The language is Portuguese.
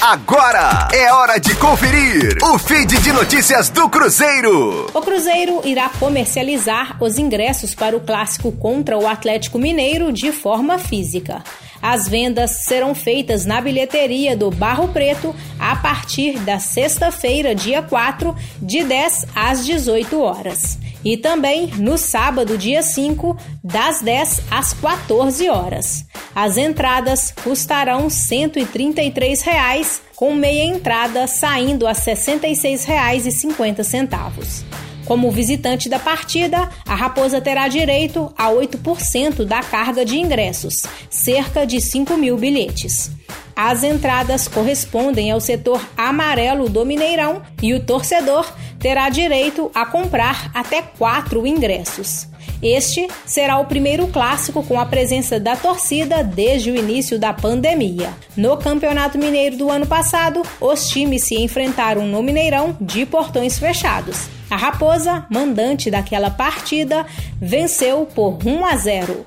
Agora é hora de conferir o feed de notícias do Cruzeiro. O Cruzeiro irá comercializar os ingressos para o clássico contra o Atlético Mineiro de forma física. As vendas serão feitas na bilheteria do Barro Preto a partir da sexta-feira, dia 4, de 10 às 18 horas. E também no sábado, dia 5, das 10 às 14 horas. As entradas custarão 133 reais, com meia entrada saindo a R$ 66,50. Como visitante da partida, a Raposa terá direito a 8% da carga de ingressos, cerca de 5 mil bilhetes. As entradas correspondem ao setor amarelo do Mineirão e o torcedor terá direito a comprar até quatro ingressos. Este será o primeiro clássico com a presença da torcida desde o início da pandemia. No Campeonato Mineiro do ano passado, os times se enfrentaram no Mineirão de portões fechados. A Raposa, mandante daquela partida, venceu por 1 a 0